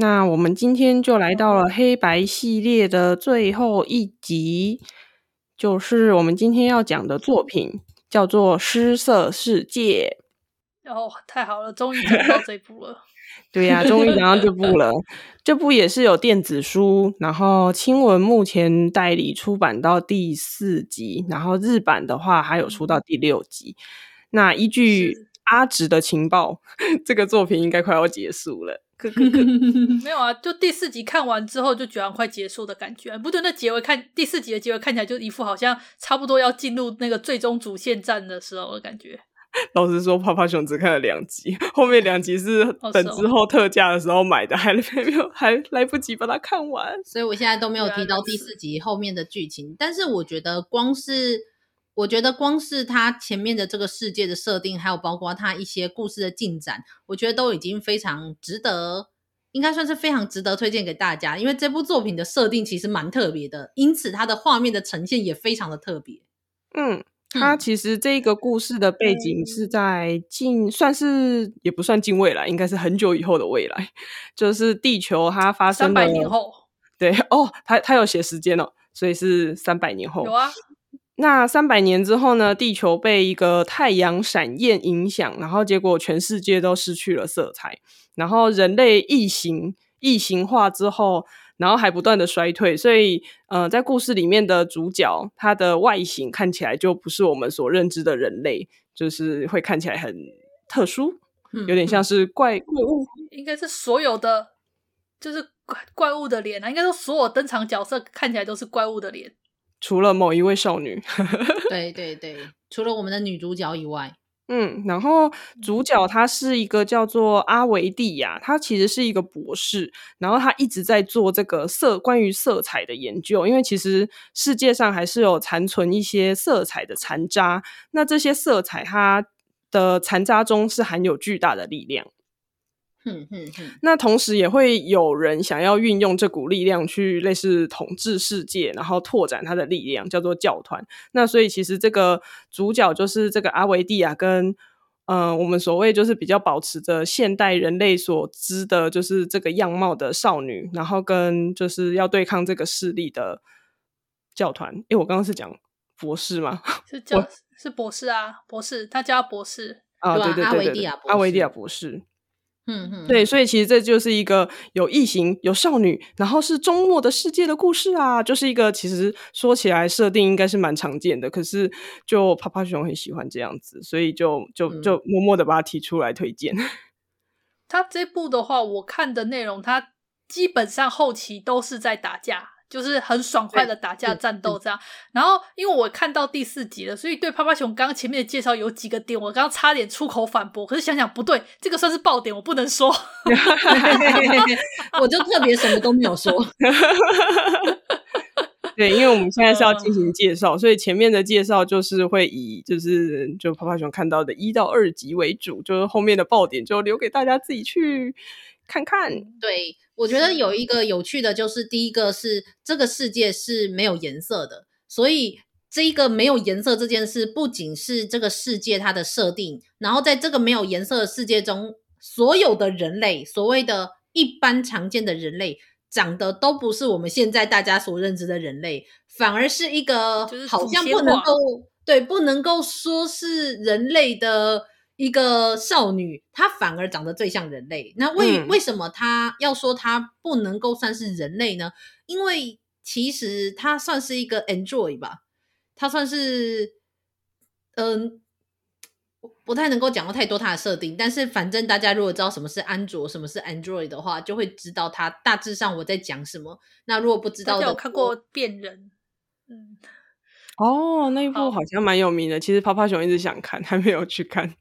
那我们今天就来到了黑白系列的最后一集，就是我们今天要讲的作品叫做《失色世界》。哦，太好了，终于讲到这部了。对呀、啊，终于讲到这部了。这部也是有电子书，然后青文目前代理出版到第四集，然后日版的话还有出到第六集。那依据阿直的情报，这个作品应该快要结束了。没有啊，就第四集看完之后就觉得快结束的感觉。不对，那结尾看第四集的结尾看起来就一副好像差不多要进入那个最终主线战的时候的感觉。老实说，泡泡熊只看了两集，后面两集是等之后特价的时候买的，还没有还来不及把它看完，所以我现在都没有提到第四集后面的剧情。但是我觉得光是。我觉得光是他前面的这个世界的设定，还有包括他一些故事的进展，我觉得都已经非常值得，应该算是非常值得推荐给大家。因为这部作品的设定其实蛮特别的，因此它的画面的呈现也非常的特别。嗯，它其实这个故事的背景是在近，嗯、算是也不算近未来，应该是很久以后的未来，就是地球它发生了三百年后。对哦，他他有写时间哦，所以是三百年后。有啊。那三百年之后呢？地球被一个太阳闪焰影响，然后结果全世界都失去了色彩。然后人类异形异形化之后，然后还不断的衰退。所以，呃，在故事里面的主角，他的外形看起来就不是我们所认知的人类，就是会看起来很特殊，有点像是怪怪物。应该是所有的，就是怪怪物的脸啊！应该说所有登场角色看起来都是怪物的脸。除了某一位少女，对对对，除了我们的女主角以外，嗯，然后主角她是一个叫做阿维蒂亚，她其实是一个博士，然后她一直在做这个色关于色彩的研究，因为其实世界上还是有残存一些色彩的残渣，那这些色彩它的残渣中是含有巨大的力量。那同时也会有人想要运用这股力量去类似统治世界，然后拓展他的力量，叫做教团。那所以其实这个主角就是这个阿维蒂亚，跟嗯、呃，我们所谓就是比较保持着现代人类所知的，就是这个样貌的少女，然后跟就是要对抗这个势力的教团。诶，我刚刚是讲博士吗？是教是博士啊，博士，他叫博士啊，对对对对，对，阿维蒂亚，阿维蒂亚博士。嗯嗯，对，所以其实这就是一个有异形、有少女，然后是终末的世界的故事啊，就是一个其实说起来设定应该是蛮常见的，可是就啪啪熊很喜欢这样子，所以就就就默默的把它提出来推荐。他这部的话，我看的内容，他基本上后期都是在打架。就是很爽快的打架战斗这样，然后因为我看到第四集了，所以对趴趴熊刚刚前面的介绍有几个点，我刚刚差点出口反驳，可是想想不对，这个算是爆点，我不能说 我就特别什么都没有说。对，因为我们现在是要进行介绍，所以前面的介绍就是会以就是就泡泡熊看到的一到二集为主，就是后面的爆点就留给大家自己去看看。对。我觉得有一个有趣的就是，第一个是这个世界是没有颜色的，所以这一个没有颜色这件事，不仅是这个世界它的设定，然后在这个没有颜色的世界中，所有的人类，所谓的一般常见的人类，长得都不是我们现在大家所认知的人类，反而是一个好像不能够对，不能够说是人类的。一个少女，她反而长得最像人类。那为、嗯、为什么她要说她不能够算是人类呢？因为其实她算是一个 Android 吧，她算是嗯，不太能够讲到太多她的设定。但是反正大家如果知道什么是安卓，什么是 Android 的话，就会知道她大致上我在讲什么。那如果不知道的，有看过变人，嗯，哦，那一部好像蛮有名的。其实泡泡熊一直想看，还没有去看。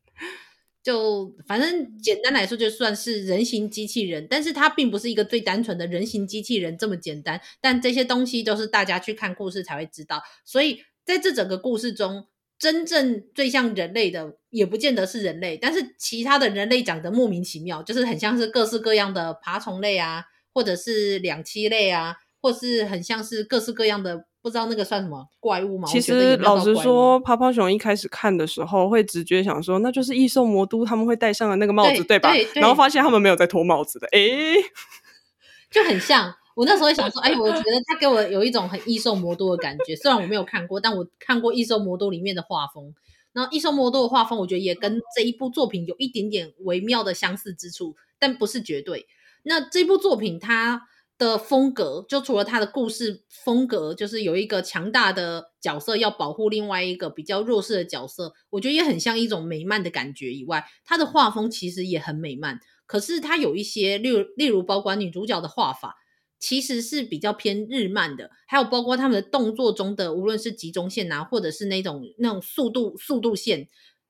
就反正简单来说，就算是人形机器人，但是它并不是一个最单纯的人形机器人这么简单。但这些东西都是大家去看故事才会知道，所以在这整个故事中，真正最像人类的也不见得是人类，但是其他的人类长得莫名其妙，就是很像是各式各样的爬虫类啊，或者是两栖类啊，或是很像是各式各样的。不知道那个算什么怪物吗？其实老实说，泡泡熊一开始看的时候，会直觉想说，那就是异兽魔都他们会戴上的那个帽子，对，对吧对？然后发现他们没有在脱帽子的，诶，就很像。我那时候想说，哎，我觉得他给我有一种很异兽魔都的感觉。虽然我没有看过，但我看过异兽魔都里面的画风。然后异兽魔都的画风，我觉得也跟这一部作品有一点点微妙的相似之处，但不是绝对。那这部作品它。的风格，就除了他的故事风格，就是有一个强大的角色要保护另外一个比较弱势的角色，我觉得也很像一种美漫的感觉。以外，他的画风其实也很美漫，可是他有一些，例如例如包括女主角的画法，其实是比较偏日漫的，还有包括他们的动作中的，无论是集中线啊，或者是那种那种速度速度线，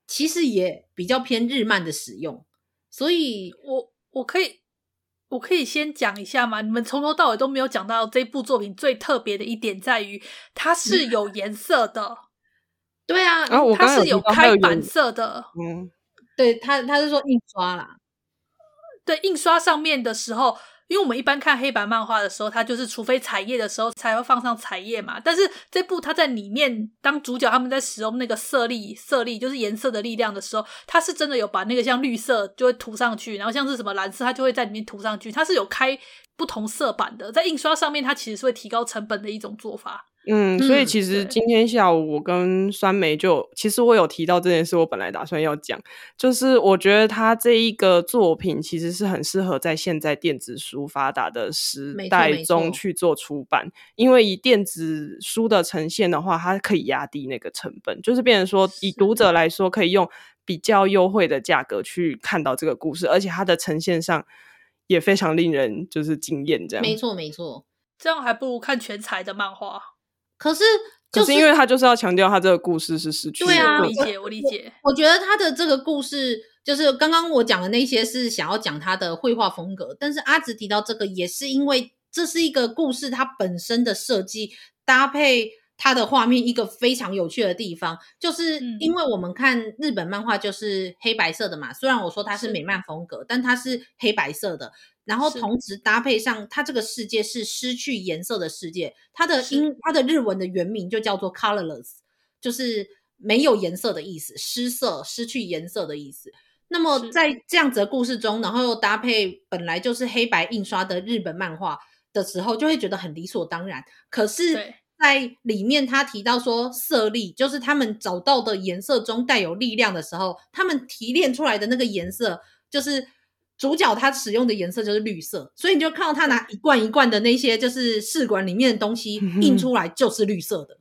其实也比较偏日漫的使用。所以我我可以。我可以先讲一下吗？你们从头到尾都没有讲到这部作品最特别的一点在于它是有颜色的。嗯、对啊，它是有开版色的。嗯，对，他他是说印刷啦。对，印刷上面的时候。因为我们一般看黑白漫画的时候，它就是除非彩页的时候才会放上彩页嘛。但是这部它在里面当主角，他们在使用那个色力、色力就是颜色的力量的时候，它是真的有把那个像绿色就会涂上去，然后像是什么蓝色，它就会在里面涂上去。它是有开不同色板的，在印刷上面，它其实是会提高成本的一种做法。嗯，所以其实今天下午我跟酸梅就，其实我有提到这件事，我本来打算要讲，就是我觉得他这一个作品其实是很适合在现在电子书发达的时代中去做出版，因为以电子书的呈现的话，它可以压低那个成本，就是变成说以读者来说，可以用比较优惠的价格去看到这个故事，而且它的呈现上也非常令人就是惊艳，这样。没错没错，这样还不如看全才的漫画。可是，就是，可是因为他就是要强调他这个故事是失去的。对啊，我理解，我理解。我觉得他的这个故事，就是刚刚我讲的那些是想要讲他的绘画风格，但是阿直提到这个，也是因为这是一个故事，它本身的设计搭配它的画面，一个非常有趣的地方，就是因为我们看日本漫画就是黑白色的嘛，虽然我说它是美漫风格，但它是黑白色的。然后同时搭配上，它这个世界是失去颜色的世界。它的英，它的日文的原名就叫做 colorless，就是没有颜色的意思，失色、失去颜色的意思。那么在这样子的故事中，然后又搭配本来就是黑白印刷的日本漫画的时候，就会觉得很理所当然。可是，在里面他提到说色力，就是他们找到的颜色中带有力量的时候，他们提炼出来的那个颜色就是。主角他使用的颜色就是绿色，所以你就看到他拿一罐一罐的那些就是试管里面的东西印出来就是绿色的，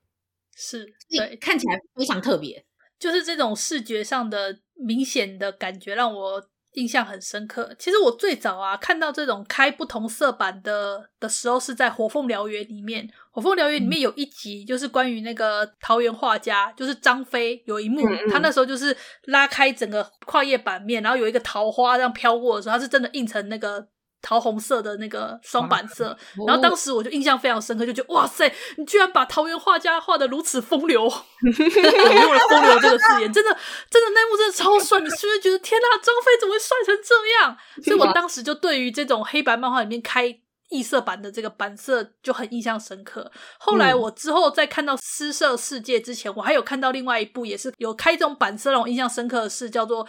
是，对，看起来非常特别，就是这种视觉上的明显的感觉让我。印象很深刻。其实我最早啊看到这种开不同色版的的时候，是在《火凤燎原》里面。《火凤燎原》里面有一集就是关于那个桃园画家，就是张飞有一幕，他那时候就是拉开整个跨页版面，然后有一个桃花这样飘过的时候，他是真的印成那个。桃红色的那个双板色，然后当时我就印象非常深刻，就觉得哇塞，你居然把桃园画家画的如此风流，用了“风流”这个字眼，真的，真的那幕真的超帅，你是不是觉得天呐，张飞怎么会帅成这样？所以我 当时就对于这种黑白漫画里面开异色版的这个版色就很印象深刻。后来我之后在看到《失色世界》之前，我还有看到另外一部也是有开这种版色让我印象深刻的是叫做。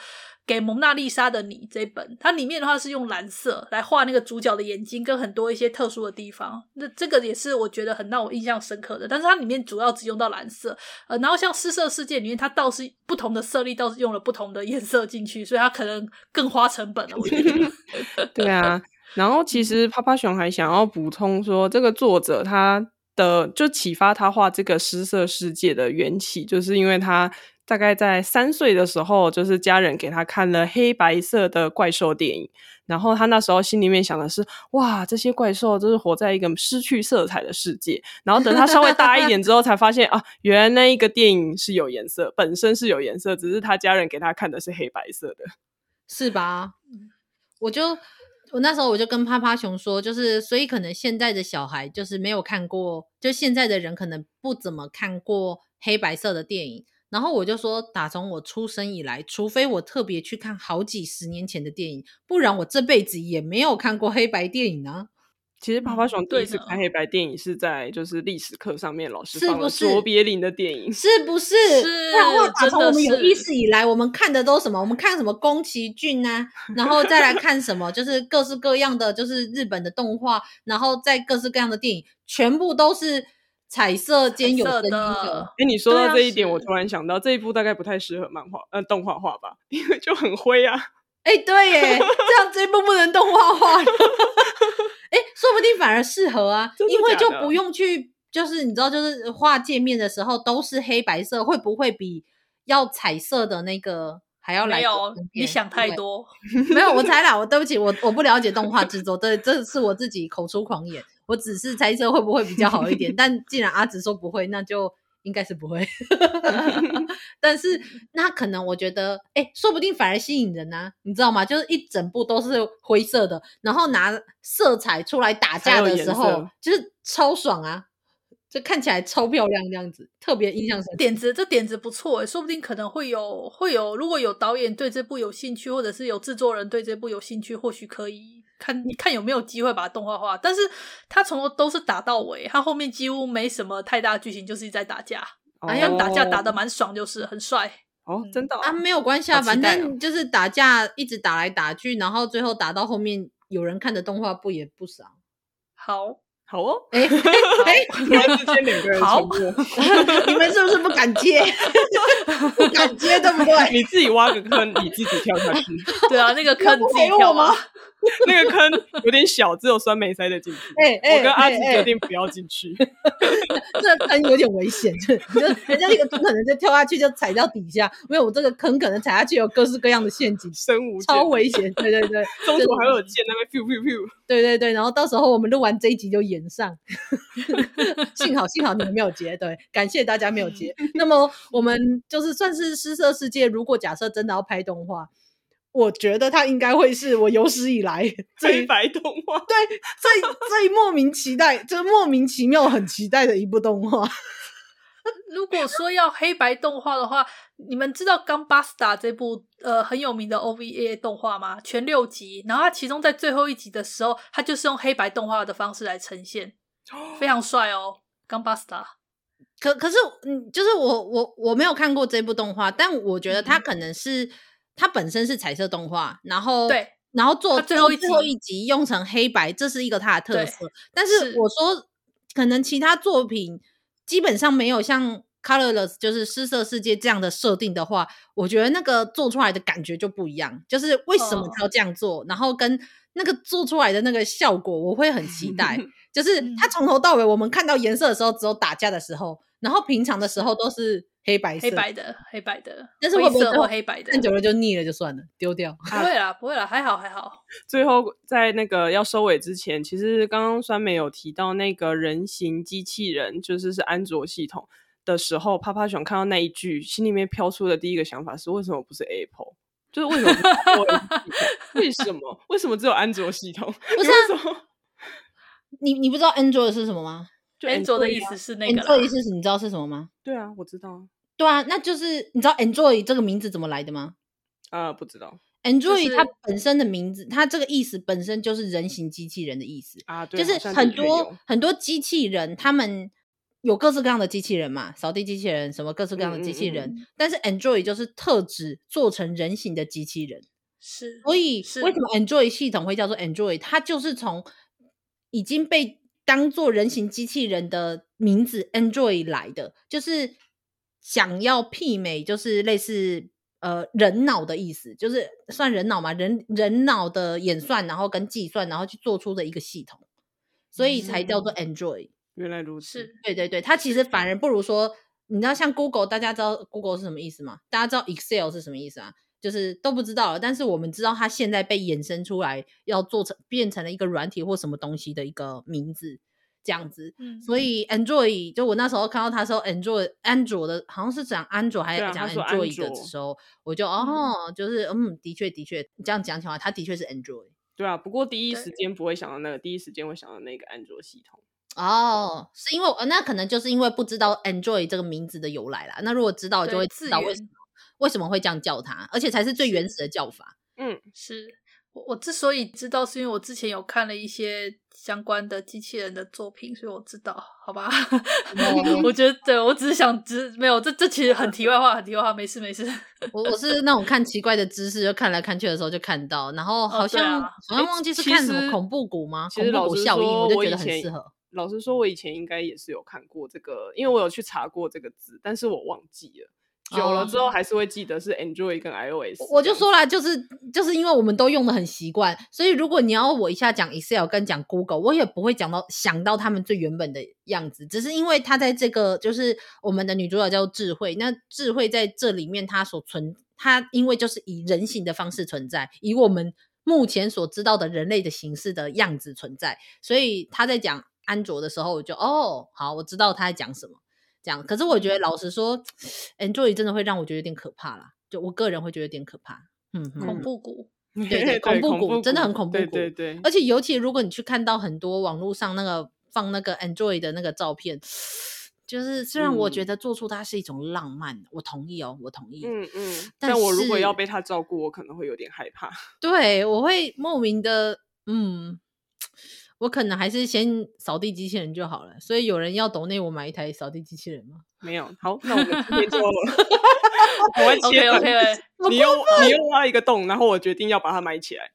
给蒙娜丽莎的你这本，它里面的话是用蓝色来画那个主角的眼睛跟很多一些特殊的地方。那这个也是我觉得很让我印象深刻的。但是它里面主要只用到蓝色，呃，然后像失色世界里面，它倒是不同的色力倒是用了不同的颜色进去，所以它可能更花成本了。我觉得。对啊，然后其实趴趴熊还想要补充说，这个作者他的就启发他画这个失色世界的缘起，就是因为他。大概在三岁的时候，就是家人给他看了黑白色的怪兽电影，然后他那时候心里面想的是：哇，这些怪兽就是活在一个失去色彩的世界。然后等他稍微大一点之后，才发现啊，原来那一个电影是有颜色，本身是有颜色，只是他家人给他看的是黑白色的。是吧？我就我那时候我就跟趴趴熊说，就是所以可能现在的小孩就是没有看过，就现在的人可能不怎么看过黑白色的电影。然后我就说，打从我出生以来，除非我特别去看好几十年前的电影，不然我这辈子也没有看过黑白电影啊。其实趴趴熊第一次看黑白电影是在就是历史课上面，老师放了卓别林的电影，是不是？是。然后打从我们有意识以来，我们看的都什么？我们看什么宫崎骏啊，然后再来看什么？就是各式各样的，就是日本的动画，然后再各式各样的电影，全部都是彩色兼有声音的。哎，你说到这一点，我突然想到这一部大概不太适合漫画呃动画化吧，因为就很灰啊。哎，对耶，这样这一部不能动画化。哎，说不定反而适合啊，因为就不用去，就是你知道，就是画界面的时候都是黑白色，会不会比要彩色的那个还要来？没有，你想太多。没有，我猜啦，我对不起，我我不了解动画制作，对，这是我自己口出狂言，我只是猜测会不会比较好一点。但既然阿紫说不会，那就。应该是不会，但是那可能我觉得，哎、欸，说不定反而吸引人呢、啊，你知道吗？就是一整部都是灰色的，然后拿色彩出来打架的时候，就是超爽啊，就看起来超漂亮这样子，特别印象深刻。点子这点子不错欸，说不定可能会有会有，如果有导演对这部有兴趣，或者是有制作人对这部有兴趣，或许可以。看，你看有没有机会把它动画化？但是它从头都是打到尾，它后面几乎没什么太大剧情，就是在打架。好像打架打的蛮爽，就是很帅。哦，真的啊，没有关系啊，反正就是打架，一直打来打去，然后最后打到后面，有人看的动画不也不少。好。好哦，哎哎，突然之间两个人沉默，你们是不是不敢接？不敢接对不对？你自己挖个坑，你自己跳下去。对啊，那个坑自己跳吗？那个坑有点小，只有酸梅塞得进去。哎哎，我跟阿紫决定不要进去。这个坑有点危险，就人家那个坑可能就跳下去就踩到底下，因为我这个坑可能踩下去有各式各样的陷阱，生无超危险。对对对，中途还有剑，那边 biu biu biu。对对对，然后到时候我们录完这一集就演。上，幸好幸好你们没有接，对，感谢大家没有接。那么我们就是算是失色世界，如果假设真的要拍动画，我觉得它应该会是我有史以来 最白动画，对，最最莫名期待，就莫名其妙很期待的一部动画。如果说要黑白动画的话，你们知道《Gunbuster》这部呃很有名的 OVA 动画吗？全六集，然后它其中在最后一集的时候，它就是用黑白动画的方式来呈现，非常帅哦，《Gunbuster》。可可是，嗯，就是我我我没有看过这部动画，但我觉得它可能是、嗯、它本身是彩色动画，然后对，然后做最后最后一集用成黑白，这是一个它的特色。但是我说，可能其他作品。基本上没有像 Colorless 就是失色世界这样的设定的话，我觉得那个做出来的感觉就不一样。就是为什么他要这样做，哦、然后跟那个做出来的那个效果，我会很期待。就是他从头到尾，我们看到颜色的时候只有打架的时候，然后平常的时候都是黑白色、黑白的、黑白的。但是会不会或黑白的？看久了就腻了，就算了，丢掉。不会啦，不会啦，还好还好。最后在那个要收尾之前，其实刚刚酸梅有提到那个人形机器人，就是是安卓系统的时候，趴趴熊看到那一句，心里面飘出的第一个想法是：为什么不是 Apple？就是为什么不是？为什么？为什么只有安卓系统？不是啊？你你不知道 Android 是什么吗？就 Android 的意思是那个，Android 意思是你知道是什么吗？对啊，我知道。对啊，那就是你知道 Android 这个名字怎么来的吗？啊、呃，不知道。Android 它本身的名字，它这个意思本身就是人形机器人的意思啊，对，就是很多很多机器人，他们有各式各样的机器人嘛，扫地机器人什么各式各样的机器人，嗯嗯嗯，但是 Android 就是特指做成人形的机器人，是，所以为什么 Android 系统会叫做 Android？它就是从已经被当做人形机器人的名字 Android 来的，就是想要媲美，就是类似呃人脑的意思，就是算人脑嘛，人人脑的演算，然后跟计算，然后去做出的一个系统，所以才叫做 Android。原来如此，对对对，它其实反而不如说，你知道像 Google，大家知道 Google 是什么意思吗？大家知道 Excel 是什么意思啊？就是都不知道了，但是我们知道它现在被衍生出来，要做成变成了一个软体或什么东西的一个名字，这样子。嗯，所以 Android 就我那时候看到他说 Android Android 的好像是讲 Android 还是讲 Android 的时候，我就哦，就是嗯，的确的确，你这样讲起来，它的确是 Android。对啊，不过第一时间不会想到那个，第一时间会想到那个安卓系统。哦，是因为那可能就是因为不知道 Android 这个名字的由来啦。那如果知道，就会知道为什么为什么会这样叫它，而且才是最原始的叫法。嗯，是我我之所以知道，是因为我之前有看了一些相关的机器人的作品，所以我知道，好吧？我觉得，对，我只是想知，没有，这这其实很题外话，很题外话，没事没事。我我是那种看奇怪的知识，就看来看去的时候就看到，然后好像、哦啊、好像忘记是看什么恐怖谷吗？恐怖谷效应，我就觉得很适合。老实说，我以前应该也是有看过这个，因为我有去查过这个字，但是我忘记了。久了之后还是会记得是 Android 跟 iOS。我就说了，就是就是因为我们都用的很习惯，所以如果你要我一下讲 Excel 跟讲 Google，我也不会讲到想到他们最原本的样子。只是因为它在这个就是我们的女主角叫智慧，那智慧在这里面它所存，它因为就是以人形的方式存在，以我们目前所知道的人类的形式的样子存在，所以他在讲。安卓的时候，我就哦，好，我知道他在讲什么。这样，可是我觉得老实说，Android 真的会让我觉得有点可怕啦。就我个人会觉得有点可怕。嗯，恐怖谷，对对，对，恐怖谷 真的很恐怖谷。对对对。而且尤其如果你去看到很多网络上那个放那个 Android 的那个照片，就是虽然我觉得做出它是一种浪漫，嗯、我同意哦，我同意。嗯嗯。但我如果要被他照顾，我可能会有点害怕。对，我会莫名的嗯。我可能还是先扫地机器人就好了，所以有人要抖内我买一台扫地机器人吗？没有，好，那我们今天就 我会切 OK OK，你又你又挖一个洞，然后我决定要把它埋起来，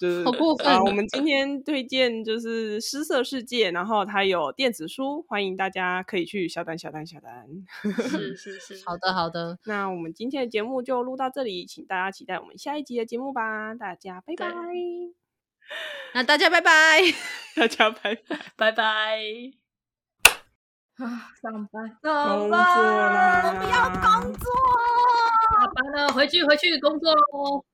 就是好过分啊！我们今天推荐就是《失色世界》，然后它有电子书，欢迎大家可以去下单下单下单。是 是是，好的好的，那我们今天的节目就录到这里，请大家期待我们下一集的节目吧，大家拜拜。那大家拜拜，大家拜拜，拜拜。啊，上班，工作啦，我们要工作，下班了，回去回去工作喽。